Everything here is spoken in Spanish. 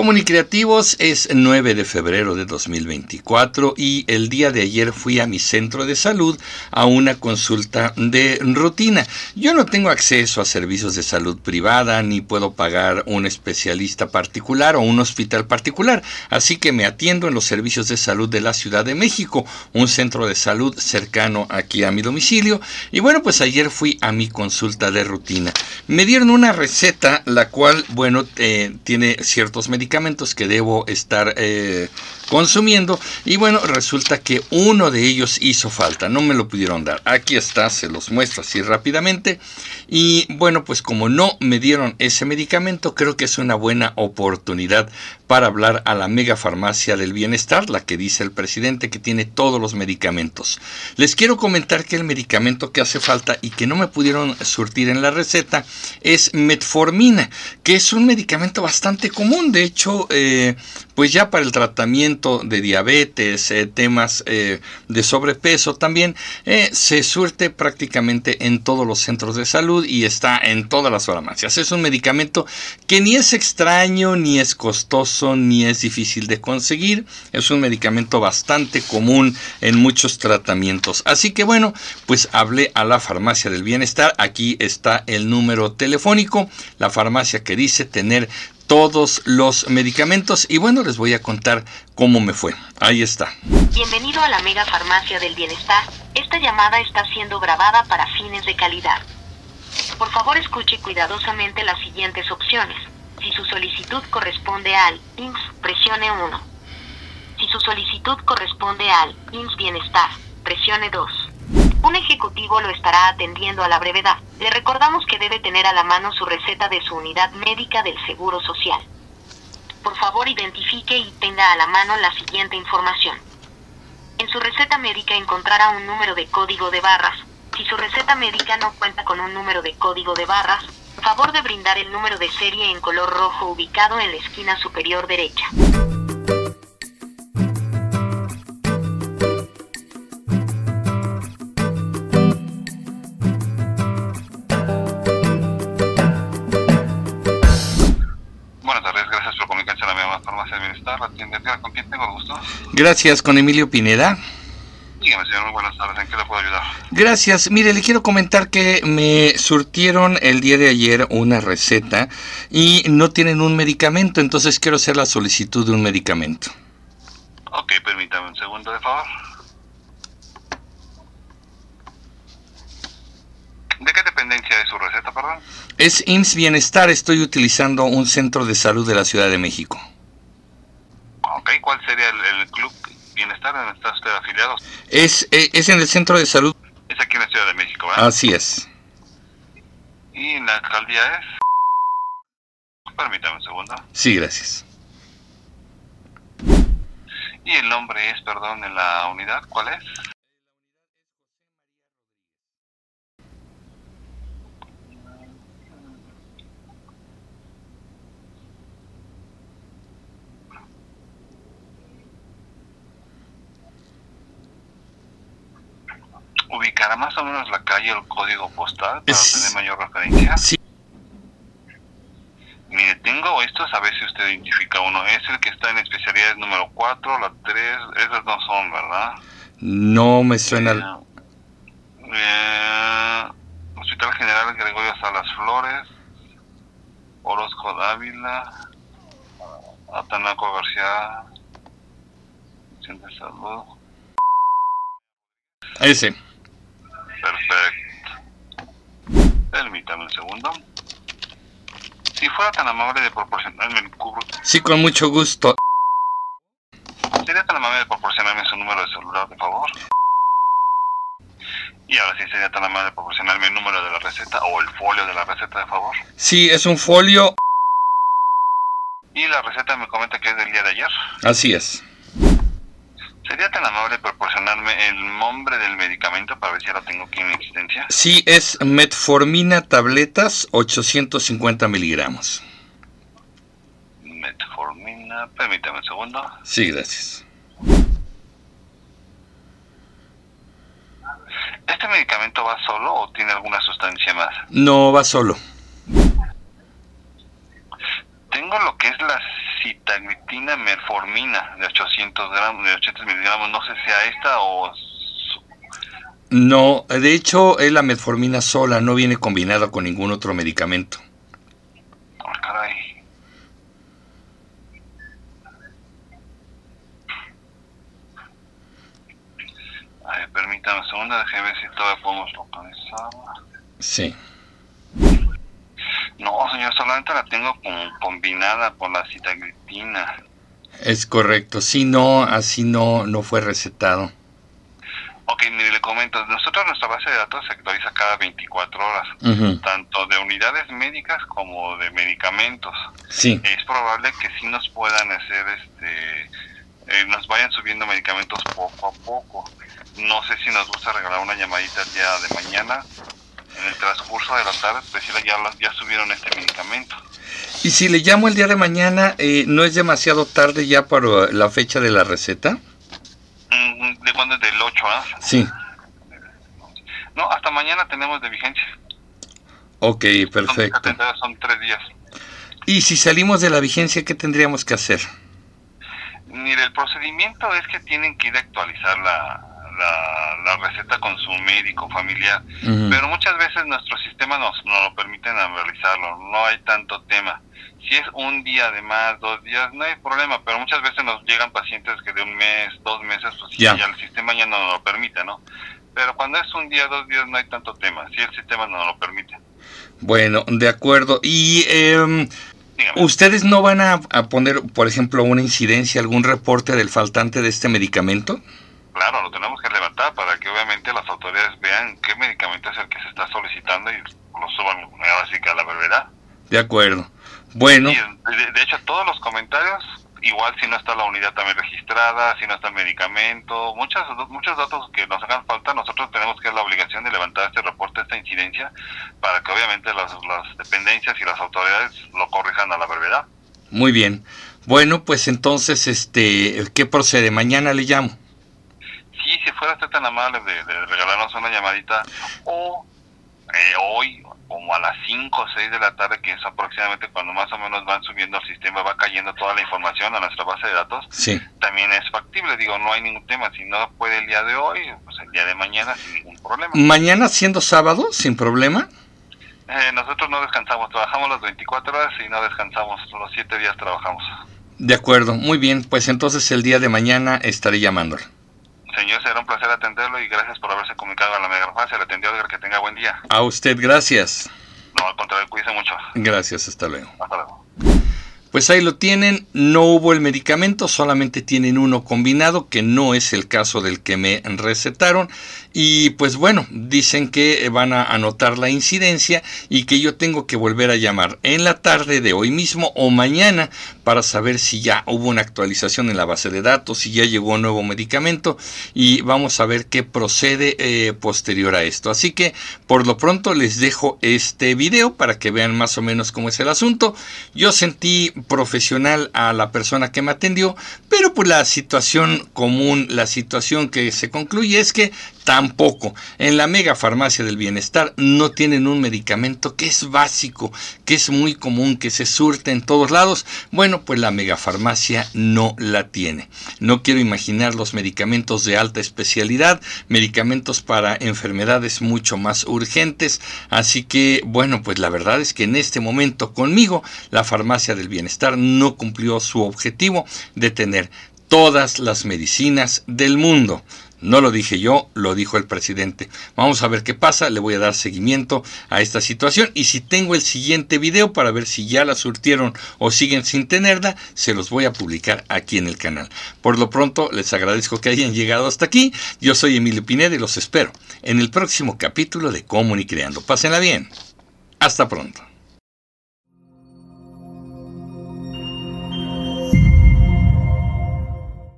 Comunicreativos es 9 de febrero de 2024 y el día de ayer fui a mi centro de salud a una consulta de rutina. Yo no tengo acceso a servicios de salud privada ni puedo pagar un especialista particular o un hospital particular, así que me atiendo en los servicios de salud de la Ciudad de México, un centro de salud cercano aquí a mi domicilio. Y bueno, pues ayer fui a mi consulta de rutina. Me dieron una receta, la cual, bueno, eh, tiene ciertos medicamentos que debo estar eh, consumiendo y bueno, resulta que uno de ellos hizo falta, no me lo pudieron dar. Aquí está, se los muestro así rápidamente y bueno, pues como no me dieron ese medicamento, creo que es una buena oportunidad para hablar a la mega farmacia del bienestar, la que dice el presidente que tiene todos los medicamentos. Les quiero comentar que el medicamento que hace falta y que no me pudieron surtir en la receta es metformina, que es un medicamento bastante común. De hecho, eh, pues ya para el tratamiento de diabetes, eh, temas eh, de sobrepeso también, se surte prácticamente en todos los centros de salud y está en todas las farmacias. Es un medicamento que ni es extraño ni es costoso ni es difícil de conseguir. Es un medicamento bastante común en muchos tratamientos. Así que bueno, pues hablé a la farmacia del bienestar. Aquí está el número telefónico. La farmacia que dice tener todos los medicamentos y bueno, les voy a contar cómo me fue. Ahí está. Bienvenido a la Mega Farmacia del Bienestar. Esta llamada está siendo grabada para fines de calidad. Por favor, escuche cuidadosamente las siguientes opciones. Si su solicitud corresponde al IMSS, presione 1. Si su solicitud corresponde al IMSS Bienestar, presione 2. Un ejecutivo lo estará atendiendo a la brevedad. Le recordamos que debe tener a la mano su receta de su unidad médica del Seguro Social. Por favor, identifique y tenga a la mano la siguiente información. En su receta médica encontrará un número de código de barras. Si su receta médica no cuenta con un número de código de barras, Favor de brindar el número de serie en color rojo ubicado en la esquina superior derecha. Gracias, con Emilio Pineda. Dígame, señor, muy buenas tardes. ¿En qué le puedo ayudar? Gracias. Mire, le quiero comentar que me surtieron el día de ayer una receta y no tienen un medicamento, entonces quiero hacer la solicitud de un medicamento. Ok, permítame un segundo, de favor. ¿De qué dependencia es su receta, perdón? Es IMSS Bienestar. Estoy utilizando un centro de salud de la Ciudad de México. Ok, ¿cuál sería el, el club Bienestar en está usted afiliado? Es, eh, es en el centro de salud. Es aquí en la Ciudad de México, ¿verdad? Así es. ¿Y la alcaldía es? Permítame un segundo. Sí, gracias. ¿Y el nombre es, perdón, en la unidad? ¿Cuál es? Ubicará más o menos la calle o el código postal para Es- tener mayor referencia. Sí. Mire, tengo estos, a ver si usted identifica uno. Es el que está en especialidades número 4, la 3, esas no son, ¿verdad? No me suena. Eh, Hospital General Gregorio Salas Flores, Orozco Dávila, Atanaco García, Centro de Salud. Ese. Perfecto. Permítame un segundo. Si fuera tan amable de proporcionarme el cubro, Sí, con mucho gusto. ¿sería tan amable de proporcionarme su número de celular, de favor? Y ahora sí, sería tan amable de proporcionarme el número de la receta o el folio de la receta, de favor. Sí, es un folio. Y la receta me comenta que es del día de ayer. Así es. ¿Sería tan amable proporcionarme el nombre del medicamento para ver si ya lo tengo aquí en existencia? Sí, es metformina tabletas 850 miligramos. Metformina, permítame un segundo. Sí, gracias. ¿Este medicamento va solo o tiene alguna sustancia más? No va solo. Tengo lo que es la citaglitina merformina de 800 gramos, de 800 miligramos. No sé si sea esta o... No, de hecho es la metformina sola, no viene combinada con ningún otro medicamento. Ah, caray. A ver, permítame un segundo, déjeme ver si todavía podemos localizarla. Sí. No, señor, solamente la tengo como combinada con la citaglitina. Es correcto, si no, así no, no fue recetado. Ok, mire, le comento, nosotros nuestra base de datos se actualiza cada 24 horas, tanto de unidades médicas como de medicamentos. Sí, Es probable que sí nos puedan hacer, este, eh, nos vayan subiendo medicamentos poco a poco. No sé si nos gusta regalar una llamadita el día de mañana, en el transcurso de la tarde, decirle ya, ya subieron este medicamento. y si le llamo el día de mañana, eh, ¿no es demasiado tarde ya para la fecha de la receta? Mm, ¿De cuándo es del 8, ah? Sí, No, hasta mañana tenemos de vigencia. ok, Son- perfecto. Son tres días. Y si salimos de la vigencia, ¿qué tendríamos que hacer? Mire, el procedimiento es que tienen que ir a actualizar la, la, la receta con su médico familiar, pero muchas veces nuestro sistema nos, nos lo permiten realizarlo, no hay tanto tema. Si es un día de más, dos días, no hay problema, pero muchas veces nos llegan pacientes que de un mes, dos meses, pues sí, Ya. el sistema ya no nos lo permite, ¿no? Pero cuando es un día, dos días, no hay tanto tema, si el sistema no lo permite. Bueno, de acuerdo. ¿Y Dígame. ustedes no van a, a poner, por ejemplo, una incidencia, algún reporte del faltante de este medicamento? Claro, lo tenemos que levantar para que obviamente las autoridades vean qué medicamento es el que se está solicitando y lo suban ahora sí que a la brevedad. De acuerdo. Bueno, Y de, de hecho todos los comentarios, igual si no está la unidad también registrada, si no está el medicamento, muchos, muchos datos que nos hagan falta, nosotros tenemos que la obligación de levantar este reporte, esta incidencia, para que obviamente las, las dependencias y las autoridades lo corrijan a la brevedad. muy bien. Bueno, pues entonces, este, ¿qué procede? Mañana le llamo. Fuera usted tan amable de, de regalarnos una llamadita, o eh, hoy, como a las 5 o 6 de la tarde, que es aproximadamente cuando más o menos van subiendo al sistema, va cayendo toda la información a nuestra base de datos, Sí. también es factible, digo, no hay ningún tema. Si no puede el día de hoy, pues el día de mañana sin ningún problema. Mañana siendo sábado, sin problema. Eh, nosotros no descansamos, trabajamos las 24 horas y no descansamos, los 7 días trabajamos. De acuerdo, muy bien. Pues entonces el día de mañana estaré llamándole. Señor, será un placer atenderlo y gracias por haberse comunicado a la megafarmacia. Le atendió Edgar, que tenga buen día. A usted, gracias. No, al contrario, cuídese mucho. Gracias, hasta luego. Hasta luego. Pues ahí lo tienen, no hubo el medicamento, solamente tienen uno combinado, que no es el caso del que me recetaron. Y pues bueno, dicen que van a anotar la incidencia y que yo tengo que volver a llamar en la tarde de hoy mismo o mañana para saber si ya hubo una actualización en la base de datos, si ya llegó un nuevo medicamento y vamos a ver qué procede eh, posterior a esto. Así que por lo pronto les dejo este video para que vean más o menos cómo es el asunto. Yo sentí profesional a la persona que me atendió, pero pues la situación común, la situación que se concluye es que tampoco en la mega farmacia del bienestar no tienen un medicamento que es básico, que es muy común, que se surte en todos lados. Bueno, pues la mega farmacia no la tiene. No quiero imaginar los medicamentos de alta especialidad, medicamentos para enfermedades mucho más urgentes. Así que, bueno, pues la verdad es que en este momento conmigo la farmacia del no cumplió su objetivo de tener todas las medicinas del mundo. No lo dije yo, lo dijo el presidente. Vamos a ver qué pasa, le voy a dar seguimiento a esta situación y si tengo el siguiente video para ver si ya la surtieron o siguen sin tenerla, se los voy a publicar aquí en el canal. Por lo pronto, les agradezco que hayan llegado hasta aquí. Yo soy Emilio Pineda y los espero en el próximo capítulo de Comunicreando. Pásenla bien. Hasta pronto.